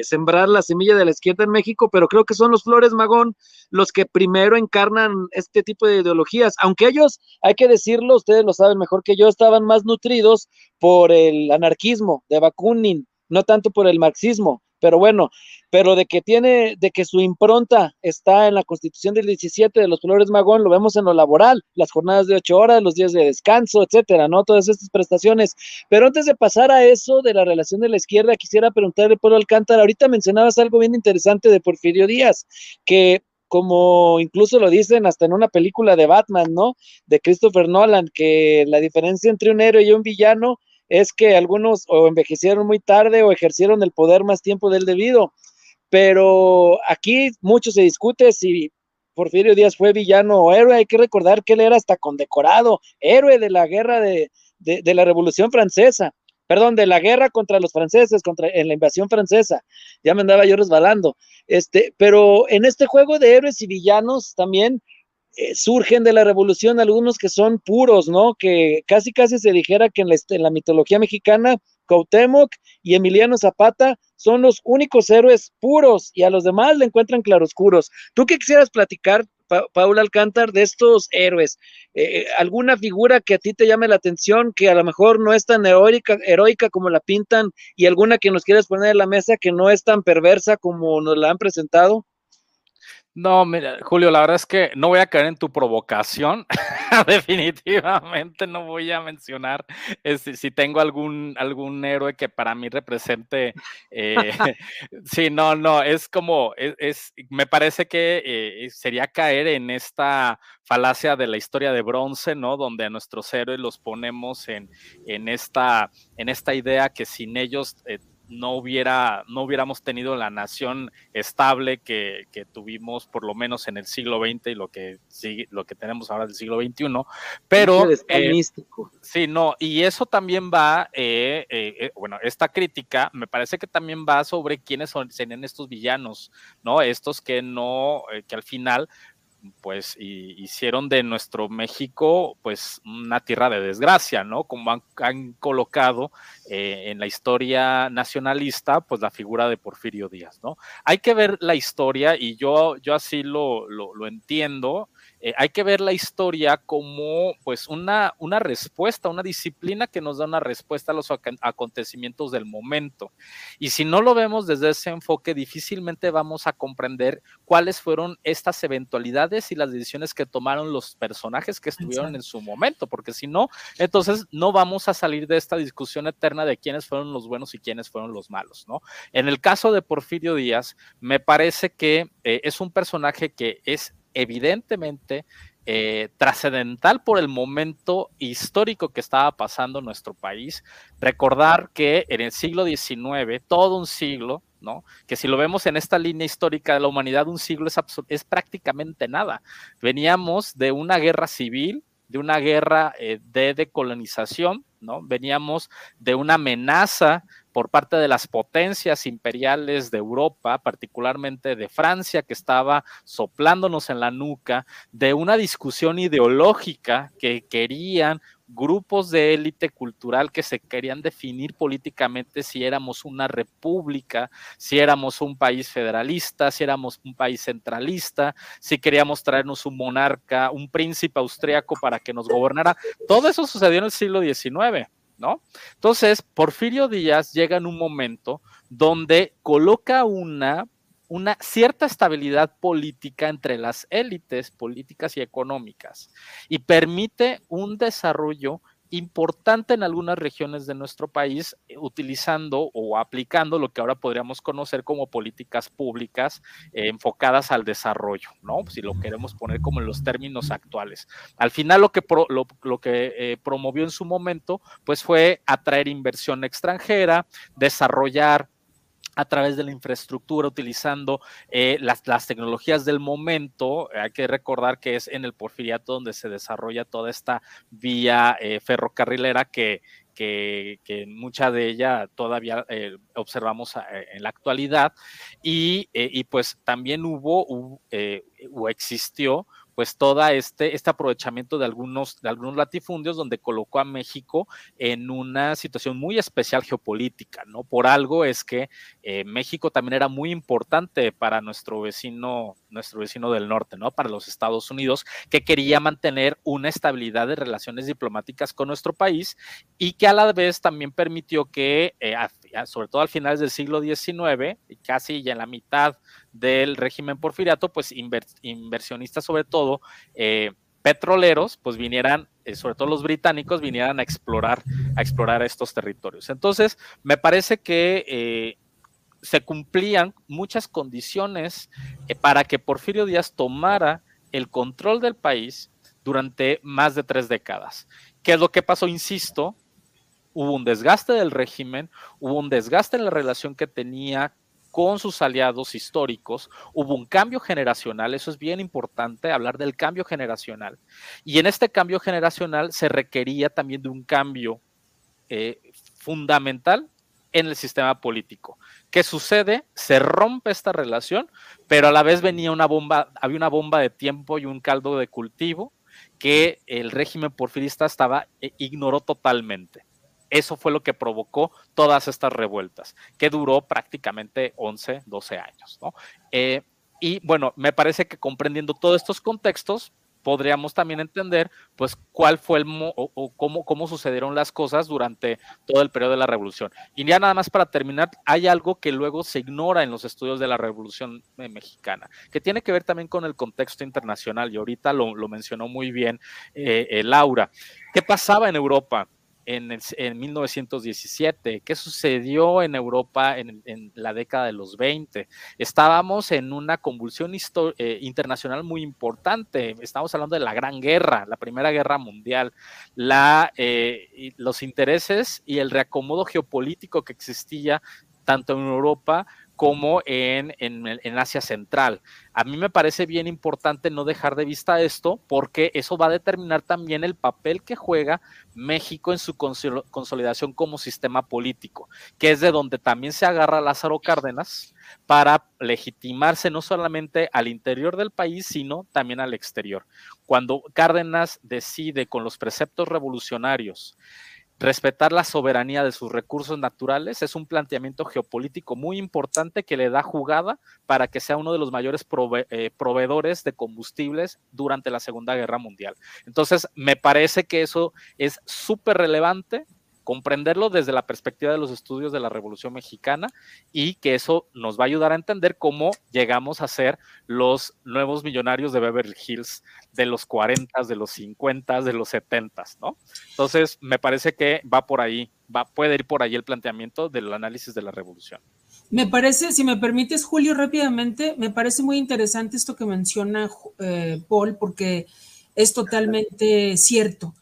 sembrar la semilla de la izquierda en México, pero creo que son los Flores Magón los que primero encarnan este tipo de ideologías, aunque ellos, hay que decirlo, ustedes lo saben mejor que yo, estaban más nutridos por el anarquismo de Bakunin, no tanto por el marxismo, pero bueno, pero de que tiene, de que su impronta está en la constitución del 17 de los Flores Magón, lo vemos en lo laboral, las jornadas de ocho horas, los días de descanso, etcétera, ¿no? Todas estas prestaciones. Pero antes de pasar a eso de la relación de la izquierda, quisiera preguntarle, Pablo Alcántara, ahorita mencionabas algo bien interesante de Porfirio Díaz, que como incluso lo dicen hasta en una película de Batman, ¿no? De Christopher Nolan, que la diferencia entre un héroe y un villano es que algunos o envejecieron muy tarde o ejercieron el poder más tiempo del debido. Pero aquí mucho se discute si Porfirio Díaz fue villano o héroe. Hay que recordar que él era hasta condecorado, héroe de la guerra de, la Revolución Francesa. perdón, de la guerra contra los franceses, contra en la invasión francesa. Ya me andaba yo resbalando. Este, pero en este juego de héroes y villanos también eh, surgen de la revolución algunos que son puros, ¿no? Que casi casi se dijera que en la, mitología mexicana Cuauhtémoc y Emiliano Zapata son los únicos héroes puros y a los demás le encuentran claroscuros. ¿Tú qué quisieras platicar, Paula Alcántar, de estos héroes? Eh, ¿Alguna figura que a ti te llame la atención, que a lo mejor no es tan heroica, heroica como la pintan y alguna que nos quieras poner en la mesa que no es tan perversa como nos la han presentado? No, mira, Julio, la verdad es que no voy a caer en tu provocación. Definitivamente no voy a mencionar este, si tengo algún, algún héroe que para mí represente. Eh, sí, no, no, es como, e, es, me parece que eh, sería caer en esta falacia de la historia de bronce, ¿no? Donde a nuestros héroes los ponemos en, en, esta, en esta idea que sin ellos eh, no, hubiera, no hubiéramos tenido la nación estable que, tuvimos por lo menos en el siglo XX y lo que, lo que tenemos ahora del siglo XXI. Pero... Eh, sí, no, y eso también va, eh, eh, bueno, esta crítica me parece que también va sobre quiénes son, serían estos villanos, ¿no? Estos que no, que al final pues hicieron de nuestro México pues una tierra de desgracia, ¿no? Como han, colocado eh, en la historia nacionalista pues la figura de Porfirio Díaz, ¿no? Hay que ver la historia y yo, yo así lo, lo entiendo eh, hay que ver la historia como pues una, una respuesta, una disciplina que nos da una respuesta a los acontecimientos del momento. Y si no lo vemos desde ese enfoque, difícilmente vamos a comprender cuáles fueron estas eventualidades y las decisiones que tomaron los personajes que estuvieron en su momento, porque si no, entonces no vamos a salir de esta discusión eterna de quiénes fueron los buenos y quiénes fueron los malos, ¿no? En el caso de Porfirio Díaz, me parece que eh, es un personaje que es evidentemente eh, trascendental por el momento histórico que estaba pasando en nuestro país. Recordar que en el siglo XIX, todo un siglo, ¿no? Que si lo vemos en esta línea histórica de la humanidad, un siglo es, es prácticamente nada. Veníamos de una guerra civil, de una guerra eh, de decolonización, ¿no? Veníamos de una amenaza por parte de las potencias imperiales de Europa, particularmente de Francia, que estaba soplándonos en la nuca, de una discusión ideológica que querían grupos de élite cultural que se querían definir políticamente si éramos una república, si éramos un país federalista, si éramos un país centralista, si queríamos traernos un monarca, un príncipe austriaco para que nos gobernara. Todo eso sucedió en el siglo XIX. Entonces, Porfirio Díaz llega en un momento donde coloca una una cierta estabilidad política entre las élites políticas y económicas y permite un desarrollo importante en algunas regiones de nuestro país eh, utilizando o aplicando lo que ahora podríamos conocer como políticas públicas eh, enfocadas al desarrollo, ¿no? Si lo queremos poner como en los términos actuales. Al final lo que, lo, que eh, promovió en su momento, pues fue atraer inversión extranjera, desarrollar a través de la infraestructura, utilizando eh, las, tecnologías del momento. Hay que recordar que es en el porfiriato donde se desarrolla toda esta vía eh, ferrocarrilera que, que, mucha de ella todavía eh, observamos en la actualidad. Y, y, pues también hubo, o existió pues todo este, este aprovechamiento de algunos, de algunos latifundios donde colocó a México en una situación muy especial geopolítica, ¿no? Por algo es que eh, México también era muy importante para nuestro vecino, nuestro vecino del norte, ¿no? Para los Estados Unidos, que quería mantener una estabilidad de relaciones diplomáticas con nuestro país y que a la vez también permitió que, eh, sobre todo al final del siglo XIX, casi ya en la mitad del régimen porfiriato, pues inversionistas sobre todo, eh, petroleros, pues vinieran, eh, sobre todo los británicos, vinieran a explorar, a explorar estos territorios. Entonces, me parece que eh, se cumplían muchas condiciones para que Porfirio Díaz tomara el control del país durante más de tres décadas. ¿Qué es lo que pasó? Insisto, hubo un desgaste del régimen, hubo un desgaste en la relación que tenía con sus aliados históricos, hubo un cambio generacional, eso es bien importante, hablar del cambio generacional. Y en este cambio generacional se requería también de un cambio eh, fundamental en el sistema político. ¿Qué sucede? Se rompe esta relación, pero a la vez venía una bomba, había una bomba de tiempo y un caldo de cultivo que el régimen porfirista estaba eh, ignoró totalmente. Eso fue lo que provocó todas estas revueltas, que duró prácticamente 11, 12 años. Eh, y bueno, me parece que comprendiendo todos estos contextos, podríamos también entender, pues, cuál fue el o, cómo, cómo sucedieron las cosas durante todo el periodo de la revolución. Y ya nada más para terminar, hay algo que luego se ignora en los estudios de la revolución eh, mexicana, que tiene que ver también con el contexto internacional, y ahorita lo, mencionó muy bien eh, Laura. ¿Qué pasaba en Europa? En, en 1917, qué sucedió en Europa en, la década de los 20. Estábamos en una convulsión eh, internacional muy importante, estamos hablando de la Gran Guerra, la Primera Guerra Mundial, la, eh, los intereses y el reacomodo geopolítico que existía tanto en Europa como en, en, Asia Central. A mí me parece bien importante no dejar de vista esto porque eso va a determinar también el papel que juega México en su consolidación como sistema político, que es de donde también se agarra Lázaro Cárdenas para legitimarse no solamente al interior del país, sino también al exterior. Cuando Cárdenas decide con los preceptos revolucionarios Respetar la soberanía de sus recursos naturales es un planteamiento geopolítico muy importante que le da jugada para que sea uno de los mayores eh, proveedores de combustibles durante la Segunda Guerra Mundial. Entonces, me parece que eso es súper relevante comprenderlo desde la perspectiva de los estudios de la Revolución Mexicana y que eso nos va a ayudar a entender cómo llegamos a ser los nuevos millonarios de Beverly Hills de los 40, de los 50, de los 70, ¿no? Entonces, me parece que va por ahí, va, puede ir por ahí el planteamiento del análisis de la Revolución. Me parece, si me permites, Julio, rápidamente, me parece muy interesante esto que menciona eh, Paul, porque es totalmente cierto.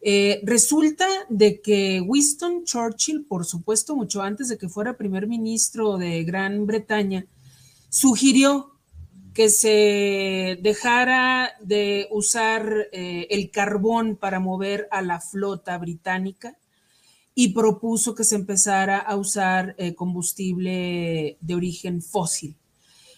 Eh, resulta de que Winston Churchill, por supuesto, mucho antes de que fuera primer ministro de Gran Bretaña, sugirió que se dejara de usar eh, el carbón para mover a la flota británica y propuso que se empezara a usar eh, combustible de origen fósil.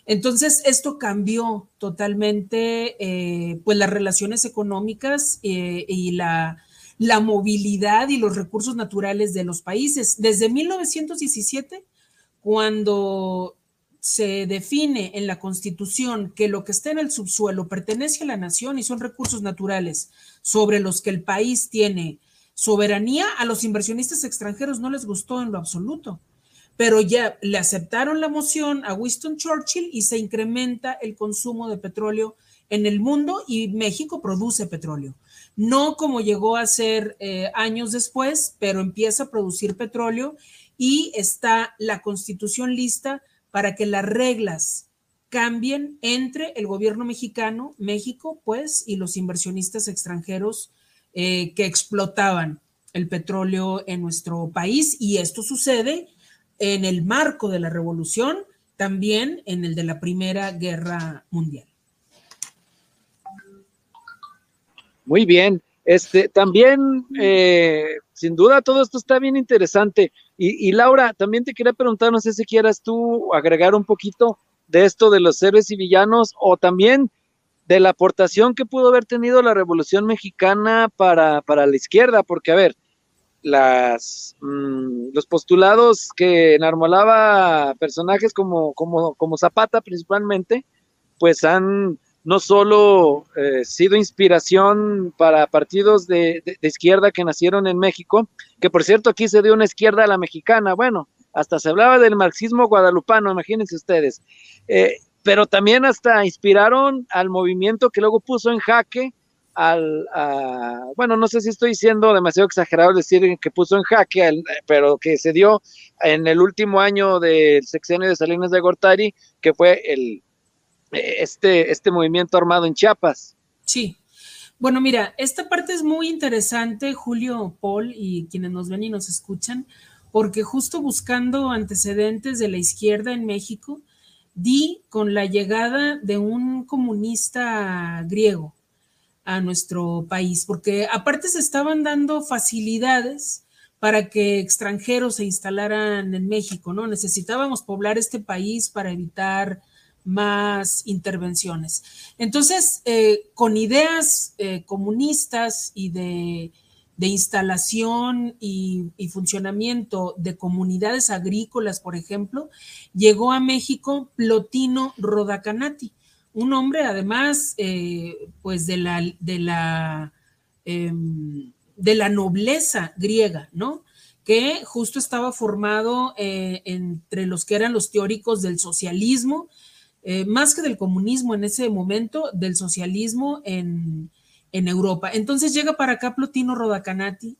Entonces, esto cambió totalmente pues las relaciones económicas y la, la movilidad y los recursos naturales de los países. Desde 1917, cuando se define en la Constitución que lo que está en el subsuelo pertenece a la nación y son recursos naturales sobre los que el país tiene soberanía, a los inversionistas extranjeros no les gustó en lo absoluto, pero ya le aceptaron la moción a Winston Churchill y se incrementa el consumo de petróleo en el mundo y México produce petróleo no como llegó a ser eh, años después, pero empieza a producir petróleo y está la constitución lista para que las reglas cambien entre el gobierno mexicano, México, pues, y los inversionistas extranjeros eh, que explotaban el petróleo en nuestro país. Y esto sucede en el marco de la revolución, también en el de la Primera Guerra Mundial. Muy bien. Este, también, eh, sin duda, todo esto está bien interesante. Y, Laura, también te quería preguntar, no sé si quieras tú agregar un poquito de esto de los héroes y villanos o también de la aportación que pudo haber tenido la Revolución Mexicana para, para la izquierda, porque a ver, las, mm, los postulados que enarmolaba personajes como, como, como Zapata principalmente, pues han no solo eh, sido inspiración para partidos de, izquierda que nacieron en México, que por cierto aquí se dio una izquierda a la mexicana, bueno, hasta se hablaba del marxismo guadalupano, imagínense ustedes, eh, pero también hasta inspiraron al movimiento que luego puso en jaque al, bueno, no sé si estoy siendo demasiado exagerado decir que puso en jaque, pero que se dio en el último año del sexenio de Salinas de Gortari, que fue el este, este movimiento armado en Chiapas. Sí. Bueno, mira, esta parte es muy interesante, Julio, Paul y quienes nos ven y nos escuchan, porque justo buscando antecedentes de la izquierda en México, di con la llegada de un comunista griego a nuestro país, porque aparte se estaban dando facilidades para que extranjeros se instalaran en México, ¿no? Necesitábamos poblar este país para evitar más intervenciones. Entonces, eh, con ideas eh, comunistas y de, instalación y, funcionamiento de comunidades agrícolas, por ejemplo, llegó a México Plotino Rodacanati, un hombre además, eh, pues de la, de la, em, de la nobleza griega, ¿no? que justo estaba formado entre los que eran los teóricos del socialismo eh, más que del comunismo en ese momento, del socialismo en, Europa. Entonces llega para acá Plotino Rodacanati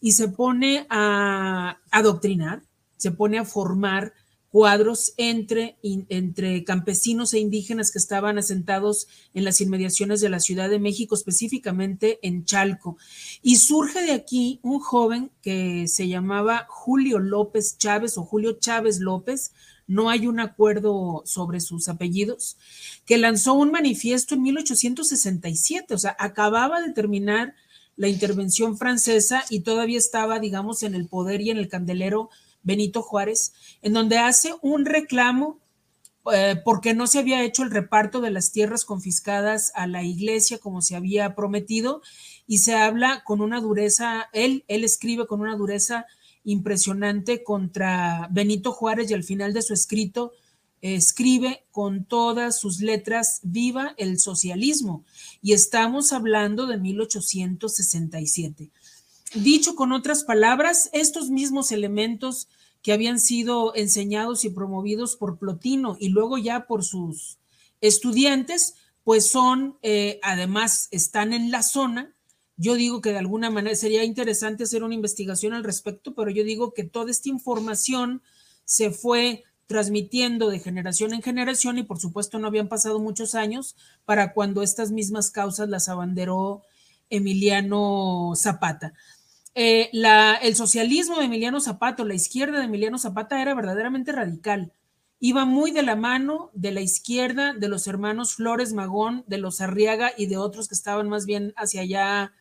y se pone a adoctrinar, se pone a formar cuadros entre, entre campesinos e indígenas que estaban asentados en las inmediaciones de la Ciudad de México, específicamente en Chalco. Y surge de aquí un joven que se llamaba Julio López Chávez o Julio Chávez López, no hay un acuerdo sobre sus apellidos, que lanzó un manifiesto en 1867, o sea, acababa de terminar la intervención francesa y todavía estaba, digamos, en el poder y en el candelero Benito Juárez, en donde hace un reclamo eh, porque no se había hecho el reparto de las tierras confiscadas a la iglesia como se había prometido y se habla con una dureza, él, él escribe con una dureza impresionante contra Benito Juárez y al final de su escrito escribe con todas sus letras viva el socialismo y estamos hablando de 1867. Dicho con otras palabras, estos mismos elementos que habían sido enseñados y promovidos por Plotino y luego ya por sus estudiantes, pues son, eh, además, están en la zona yo digo que de alguna manera sería interesante hacer una investigación al respecto, pero yo digo que toda esta información se fue transmitiendo de generación en generación y por supuesto no habían pasado muchos años para cuando estas mismas causas las abanderó Emiliano Zapata. Eh, el socialismo de Emiliano Zapata, la izquierda de Emiliano Zapata era verdaderamente radical. Iba muy de la mano de la izquierda, de los hermanos Flores Magón, de los Arriaga y de otros que estaban más bien hacia allá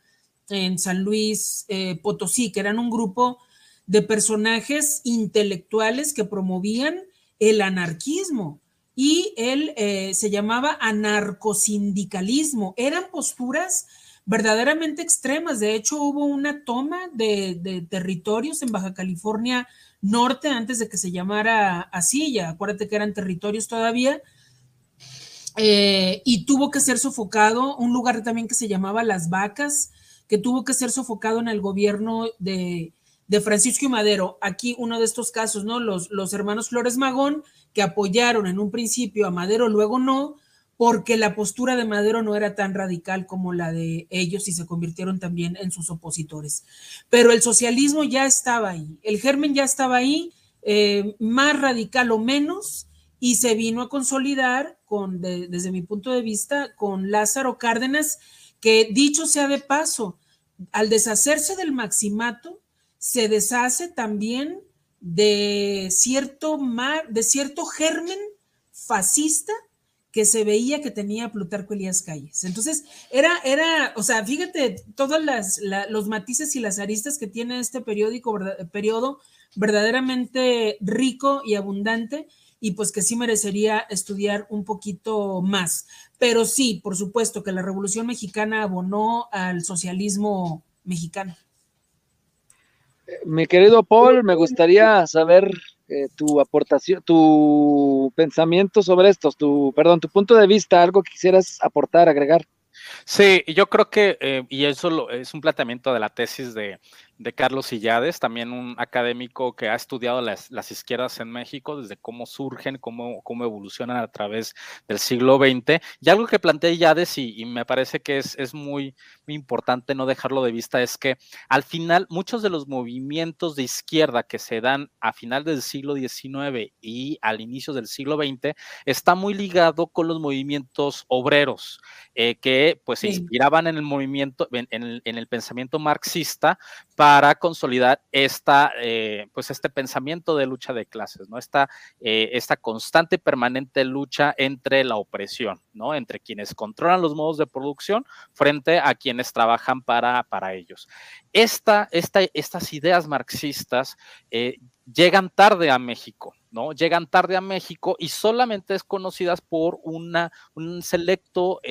en San Luis eh, Potosí, que eran un grupo de personajes intelectuales que promovían el anarquismo y él eh, se llamaba anarcosindicalismo. Eran posturas verdaderamente extremas. De hecho, hubo una toma de, territorios en Baja California Norte antes de que se llamara así, ya acuérdate que eran territorios todavía. Eh, y tuvo que ser sofocado un lugar también que se llamaba Las Vacas, que tuvo que ser sofocado en el gobierno de, Francisco y Madero. Aquí uno de estos casos, ¿no? Los, los hermanos Flores Magón, que apoyaron en un principio a Madero, luego no, porque la postura de Madero no era tan radical como la de ellos y se convirtieron también en sus opositores. Pero el socialismo ya estaba ahí, el germen ya estaba ahí, eh, más radical o menos, y se vino a consolidar con, desde mi punto de vista, con Lázaro Cárdenas que dicho sea de paso, al deshacerse del maximato, se deshace también de cierto, mar, de cierto germen fascista que se veía que tenía Plutarco Elías Calles. Entonces, era, era, o sea, fíjate todos los matices y las aristas que tiene este periódico, periodo verdaderamente rico y abundante, y pues que sí merecería estudiar un poquito más. Pero sí, por supuesto que la Revolución Mexicana abonó al socialismo mexicano. Mi querido Paul, me gustaría saber eh, tu aportación, tu pensamiento sobre esto, tu, perdón, tu punto de vista, algo que quisieras aportar, agregar. Sí, yo creo que, eh, y eso es un planteamiento de la tesis de, de Carlos Illades, también un académico que ha estudiado las, izquierdas en México, desde cómo surgen, cómo, cómo, evolucionan a través del siglo XX. Y algo que plantea Illades, y, me parece que es, es muy, muy, importante no dejarlo de vista, es que al final muchos de los movimientos de izquierda que se dan a final del siglo XIX y al inicio del siglo XX está muy ligado con los movimientos obreros, eh, que pues se inspiraban en el movimiento, en, el, en el pensamiento marxista para para consolidar esta, eh, pues este pensamiento de lucha de clases, ¿no? Esta, eh, esta constante permanente lucha entre la opresión, ¿no? Entre quienes controlan los modos de producción frente a quienes trabajan para, para ellos. Esta, esta, estas ideas marxistas eh, llegan tarde a México, ¿no? Llegan tarde a México y solamente es conocidas por una, un selecto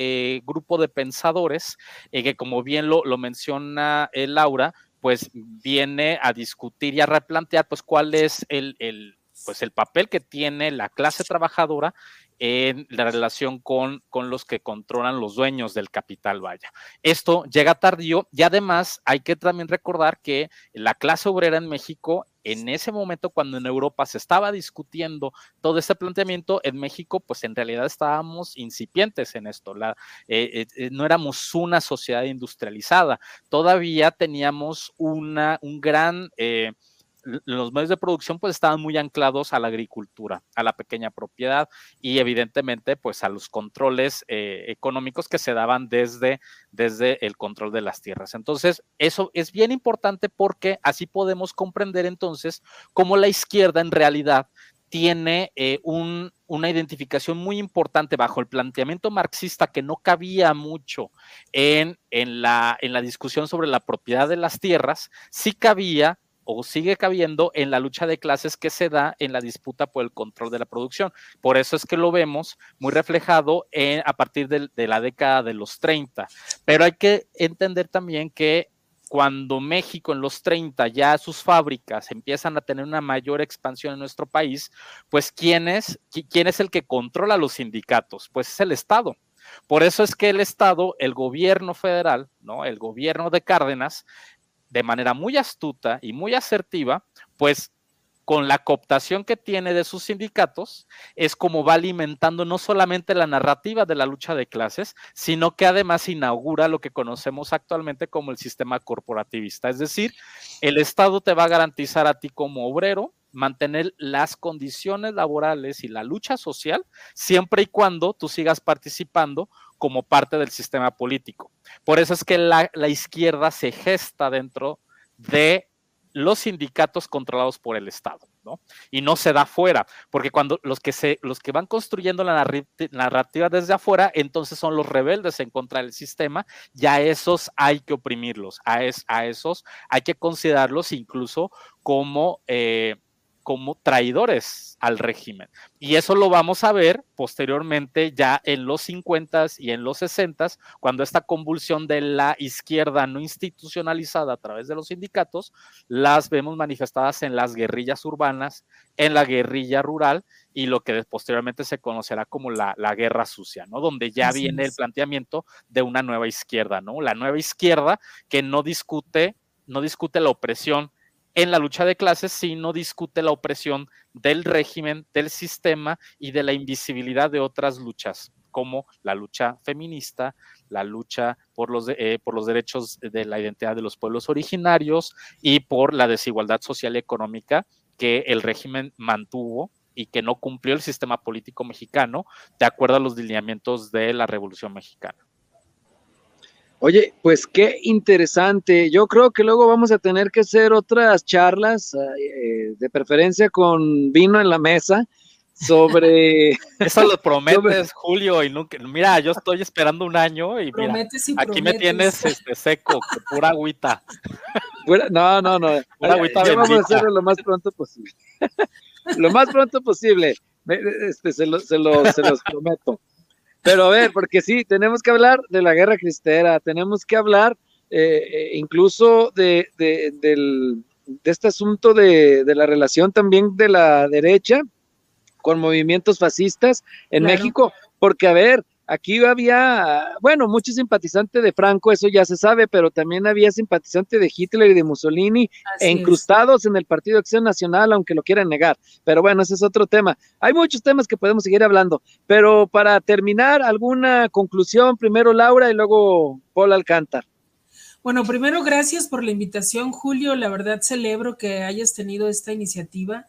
grupo de pensadores que, como bien lo, lo menciona Laura, pues viene a discutir y a replantear pues cuál es el, pues el papel que tiene la clase trabajadora en la relación con, con, los que controlan los dueños del capital, vaya. Esto llega tardío y además hay que también recordar que la clase obrera en México en ese momento cuando en Europa se estaba discutiendo todo este planteamiento, en México pues en realidad estábamos incipientes en esto, eh, eh, eh, no éramos una sociedad industrializada, todavía teníamos una, un gran los medios de producción pues estaban muy anclados a la agricultura, a la pequeña propiedad y evidentemente pues a los controles eh, económicos que se daban desde, desde el control de las tierras. Entonces, eso es bien importante porque así podemos comprender entonces cómo la izquierda en realidad tiene eh, un, una identificación muy importante bajo el planteamiento marxista que no cabía mucho en, en, la, en la discusión sobre la propiedad de las tierras, sí cabía o sigue cabiendo en la lucha de clases que se da en la disputa por el control de la producción. Por eso es que lo vemos muy reflejado a partir de, de la década de los 30. Pero hay que entender también que cuando México en los 30 ya sus fábricas empiezan a tener una mayor expansión en nuestro país, pues ¿quién es, quién es el que controla los sindicatos? Pues es el Estado. Por eso es que el Estado, el gobierno federal, ¿no? El gobierno de Cárdenas, de manera muy astuta y muy asertiva, pues con la cooptación que tiene de sus sindicatos, es como va alimentando no solamente la narrativa de la lucha de clases, sino que además inaugura lo que conocemos actualmente como el sistema corporativista. Es decir, el Estado te va a garantizar a ti como obrero mantener las condiciones laborales y la lucha social siempre y cuando tú sigas participando como parte del sistema político. Por eso es que la, izquierda se gesta dentro de los sindicatos controlados por el Estado, ¿no? Y no se da fuera, porque cuando los que se, los que van construyendo la narrativa desde afuera, entonces son los rebeldes en contra del sistema, y a esos hay que oprimirlos, a, es, a esos hay que considerarlos incluso como eh, como traidores al régimen. Y eso lo vamos a ver posteriormente ya en los 50 y en los 60 cuando esta convulsión de la izquierda no institucionalizada a través de los sindicatos, las vemos manifestadas en las guerrillas urbanas, en la guerrilla rural y lo que posteriormente se conocerá como la, guerra sucia, ¿no? Donde ya viene el planteamiento de una nueva izquierda, ¿no? La nueva izquierda que no discute, no discute la opresión en la lucha de clases, sino discute la opresión del régimen, del sistema y de la invisibilidad de otras luchas, como la lucha feminista, la lucha por los, eh, por los derechos de la identidad de los pueblos originarios y por la desigualdad social y económica que el régimen mantuvo y que no cumplió el sistema político mexicano de acuerdo a los lineamientos de la Revolución Mexicana. Oye, pues qué interesante. Yo creo que luego vamos a tener que hacer otras charlas, eh, de preferencia con vino en la mesa, sobre... Eso lo prometes, Julio, y nunca... Mira, yo estoy esperando un año y mira, aquí me tienes este, seco, pura agüita. no, no, no. Pura agüita vamos a hacerlo lo más pronto posible. lo más pronto posible. Este, se, lo, se, lo, se los prometo. Pero a ver, porque sí, tenemos que hablar de la guerra cristera, tenemos que hablar eh, eh, incluso de, del, de, este asunto de, la relación también de la derecha con movimientos fascistas en México, porque a ver, Aquí había, bueno, muchos simpatizantes de Franco, eso ya se sabe, pero también había simpatizantes de Hitler y de Mussolini e incrustados en el Partido de Acción Nacional, aunque lo quieran negar. Pero bueno, ese es otro tema. Hay muchos temas que podemos seguir hablando, pero para terminar, alguna conclusión, primero Laura y luego Paul Alcántar. Bueno, primero gracias por la invitación, Julio. La verdad celebro que hayas tenido esta iniciativa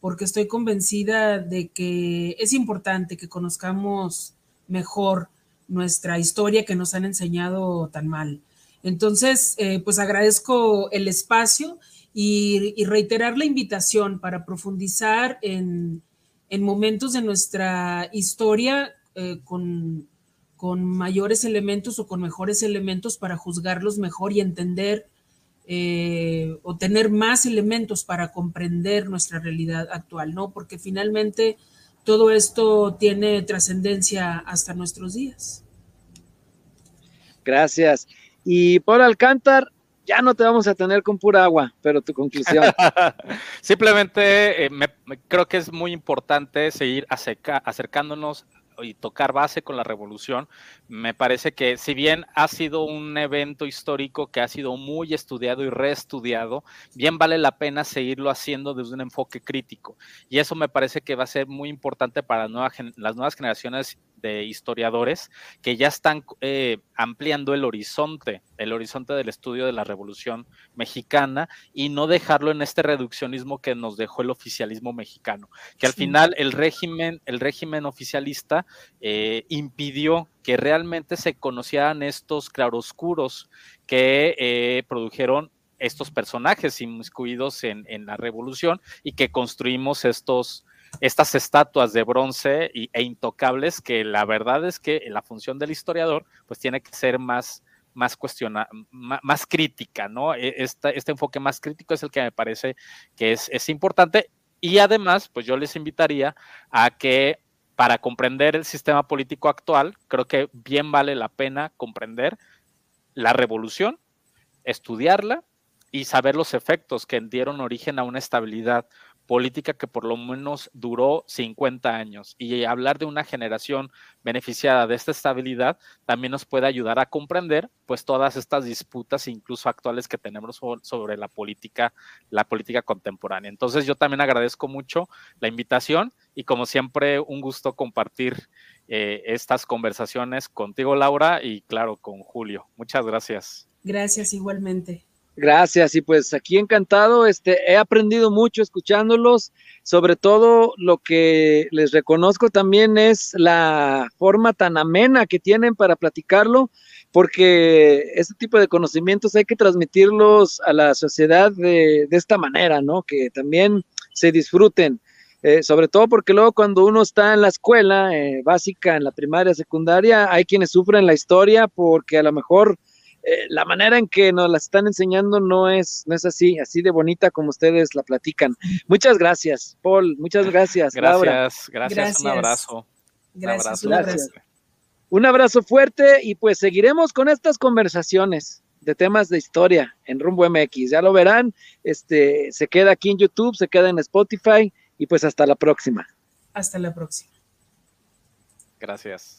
porque estoy convencida de que es importante que conozcamos mejor nuestra historia que nos han enseñado tan mal. Entonces, eh, pues agradezco el espacio y, reiterar la invitación para profundizar en, momentos de nuestra historia eh, con, con, mayores elementos o con mejores elementos para juzgarlos mejor y entender eh, o tener más elementos para comprender nuestra realidad actual, ¿no? Porque finalmente todo esto tiene trascendencia hasta nuestros días. Gracias. Y por Alcántar, ya no te vamos a tener con pura agua, pero tu conclusión. Simplemente eh, creo que es muy importante seguir acercándonos y tocar base con la revolución, me parece que si bien ha sido un evento histórico que ha sido muy estudiado y reestudiado, bien vale la pena seguirlo haciendo desde un enfoque crítico. Y eso me parece que va a ser muy importante para las nuevas generaciones de historiadores que ya están eh, ampliando el horizonte, el horizonte del estudio de la Revolución Mexicana y no dejarlo en este reduccionismo que nos dejó el oficialismo mexicano, que al final el régimen, el régimen oficialista eh, impidió que realmente se conocieran estos claroscuros que eh, produjeron estos personajes inmiscuidos en, en la revolución y que construimos estos, estas estatuas de bronce e intocables que la verdad es que la función del historiador pues tiene que ser más más cuestiona, más, crítica, ¿no? E, este, este enfoque más crítico es el que me parece que es, es importante y además, pues yo les invitaría a que para comprender el sistema político actual, creo que bien vale la pena comprender la revolución, estudiarla y saber los efectos que dieron origen a una estabilidad política que por lo menos duró 50 años y hablar de una generación beneficiada de esta estabilidad también nos puede ayudar a comprender pues todas estas disputas incluso actuales que tenemos sobre la política la política contemporánea. Entonces yo también agradezco mucho la invitación y como siempre un gusto compartir eh, estas conversaciones contigo Laura y claro con Julio. Muchas gracias. Gracias igualmente. Gracias, y pues aquí encantado, este, he aprendido mucho escuchándolos, sobre todo lo que les reconozco también es la forma tan amena que tienen para platicarlo, porque este tipo de conocimientos hay que transmitirlos a la sociedad de, esta manera, ¿no? Que también se disfruten. Eh, sobre todo porque luego cuando uno está en la escuela eh, básica, en la primaria, secundaria, hay quienes sufren la historia porque a lo mejor eh, la manera en que nos la están enseñando no es, no es así, así de bonita como ustedes la platican. Muchas gracias, Paul, muchas gracias. Gracias, gracias, un abrazo. Gracias, un abrazo. Un abrazo fuerte y pues seguiremos con estas conversaciones de temas de historia en Rumbo MX. Ya lo verán, este se queda aquí en YouTube, se queda en Spotify y pues hasta la próxima. Hasta la próxima. Gracias.